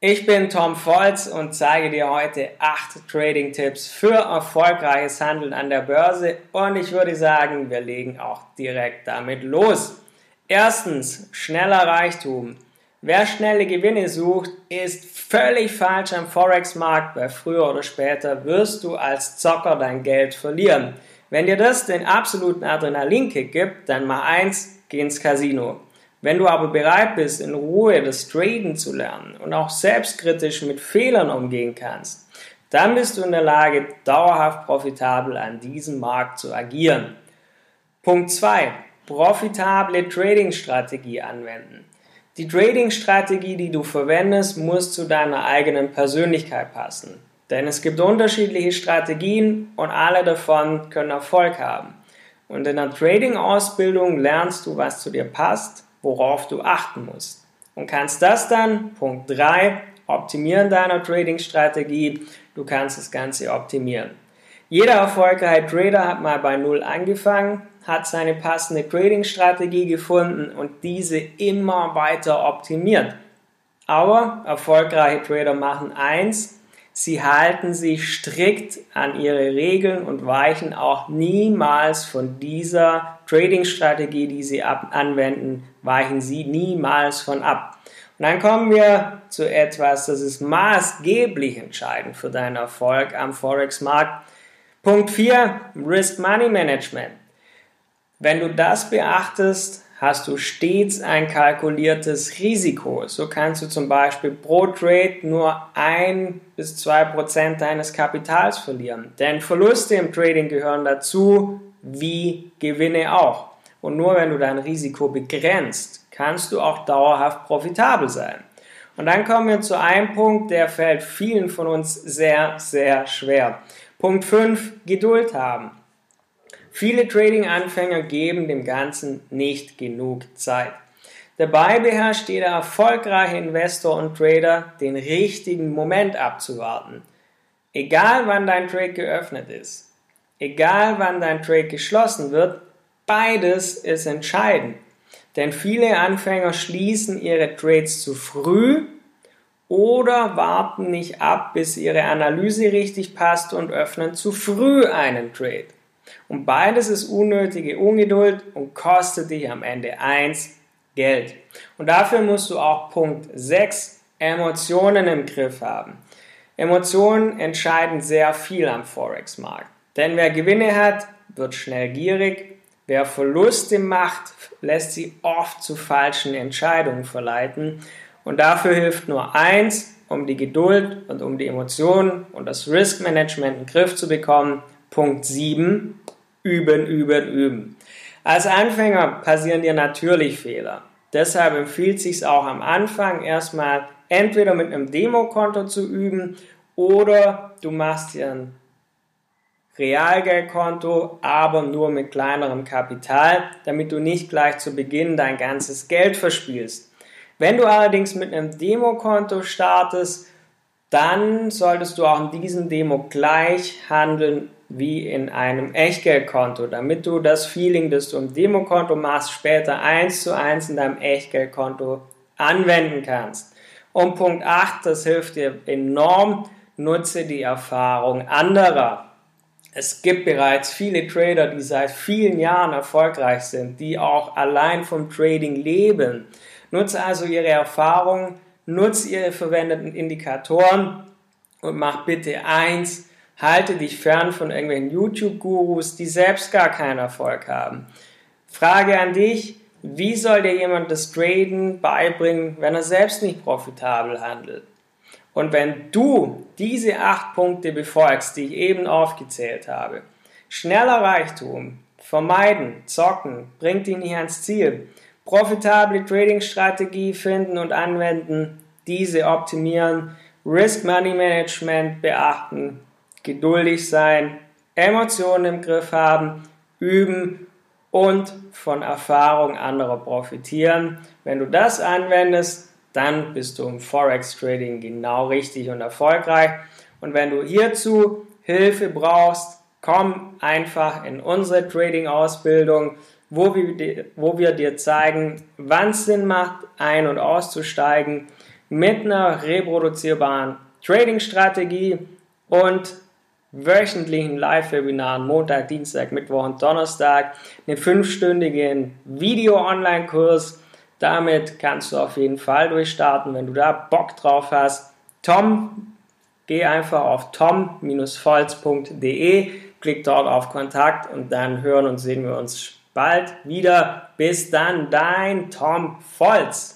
Ich bin Tom Volz und zeige dir heute acht Trading-Tipps für erfolgreiches Handeln an der Börse und ich würde sagen, wir legen auch direkt damit los. Erstens, schneller Reichtum. Wer schnelle Gewinne sucht, ist völlig falsch am Forex-Markt, weil früher oder später wirst du als Zocker dein Geld verlieren. Wenn dir das den absoluten Adrenalinkick gibt, dann mach eins, geh ins Casino. Wenn du aber bereit bist, in Ruhe das Traden zu lernen und auch selbstkritisch mit Fehlern umgehen kannst, dann bist du in der Lage, dauerhaft profitabel an diesem Markt zu agieren. Punkt 2. Profitable Trading-Strategie anwenden. Die Trading-Strategie, die du verwendest, muss zu deiner eigenen Persönlichkeit passen. Denn es gibt unterschiedliche Strategien und alle davon können Erfolg haben. Und in der Trading-Ausbildung lernst du, was zu dir passt worauf du achten musst. Und kannst das dann, Punkt 3, optimieren deiner Trading-Strategie. Du kannst das Ganze optimieren. Jeder erfolgreiche Trader hat mal bei Null angefangen, hat seine passende Trading-Strategie gefunden und diese immer weiter optimiert. Aber erfolgreiche Trader machen eins, Sie halten sich strikt an ihre Regeln und weichen auch niemals von dieser Trading-Strategie, die sie anwenden, weichen sie niemals von ab. Und dann kommen wir zu etwas, das ist maßgeblich entscheidend für deinen Erfolg am Forex-Markt. Punkt 4, Risk Money Management. Wenn du das beachtest, hast du stets ein kalkuliertes Risiko. So kannst du zum Beispiel pro Trade nur ein bis zwei Prozent deines Kapitals verlieren. Denn Verluste im Trading gehören dazu, wie Gewinne auch. Und nur wenn du dein Risiko begrenzt, kannst du auch dauerhaft profitabel sein. Und dann kommen wir zu einem Punkt, der fällt vielen von uns sehr, sehr schwer. Punkt 5, Geduld haben. Viele Trading-Anfänger geben dem Ganzen nicht genug Zeit. Dabei beherrscht jeder erfolgreiche Investor und Trader den richtigen Moment abzuwarten. Egal wann dein Trade geöffnet ist, egal wann dein Trade geschlossen wird, beides ist entscheidend. Denn viele Anfänger schließen ihre Trades zu früh oder warten nicht ab, bis ihre Analyse richtig passt und öffnen zu früh einen Trade. Und beides ist unnötige Ungeduld und kostet dich am Ende eins Geld. Und dafür musst du auch Punkt 6 Emotionen im Griff haben. Emotionen entscheiden sehr viel am Forex-Markt. Denn wer Gewinne hat, wird schnell gierig. Wer Verluste macht, lässt sie oft zu falschen Entscheidungen verleiten. Und dafür hilft nur eins, um die Geduld und um die Emotionen und das Risk Management in den Griff zu bekommen. Punkt 7, üben, üben, üben. Als Anfänger passieren dir natürlich Fehler. Deshalb empfiehlt es sich auch am Anfang erstmal entweder mit einem Demokonto zu üben oder du machst dir ein Realgeldkonto, aber nur mit kleinerem Kapital, damit du nicht gleich zu Beginn dein ganzes Geld verspielst. Wenn du allerdings mit einem Demokonto startest, dann solltest du auch in diesem Demo gleich handeln wie in einem Echtgeldkonto, damit du das Feeling, das du im Demokonto machst, später eins zu eins in deinem Echtgeldkonto anwenden kannst. Und Punkt 8, das hilft dir enorm, nutze die Erfahrung anderer. Es gibt bereits viele Trader, die seit vielen Jahren erfolgreich sind, die auch allein vom Trading leben. Nutze also ihre Erfahrung, nutze ihre verwendeten Indikatoren und mach bitte eins, Halte dich fern von irgendwelchen YouTube-Gurus, die selbst gar keinen Erfolg haben. Frage an dich, wie soll dir jemand das Traden beibringen, wenn er selbst nicht profitabel handelt? Und wenn du diese acht Punkte befolgst, die ich eben aufgezählt habe, schneller Reichtum, vermeiden, zocken, bringt dich nicht ans Ziel, profitable Trading-Strategie finden und anwenden, diese optimieren, Risk Money Management beachten, geduldig sein, Emotionen im Griff haben, üben und von Erfahrung anderer profitieren. Wenn du das anwendest, dann bist du im Forex Trading genau richtig und erfolgreich. Und wenn du hierzu Hilfe brauchst, komm einfach in unsere Trading Ausbildung, wo wo wir dir zeigen, wann es Sinn macht, ein- und auszusteigen, mit einer reproduzierbaren Trading-Strategie und wöchentlichen Live-Webinaren Montag, Dienstag, Mittwoch und Donnerstag, einen fünfstündigen Video-Online-Kurs. Damit kannst du auf jeden Fall durchstarten, wenn du da Bock drauf hast. Tom, geh einfach auf tom-volz.de, klick dort auf Kontakt und dann hören und sehen wir uns bald wieder. Bis dann, dein Tom Volz.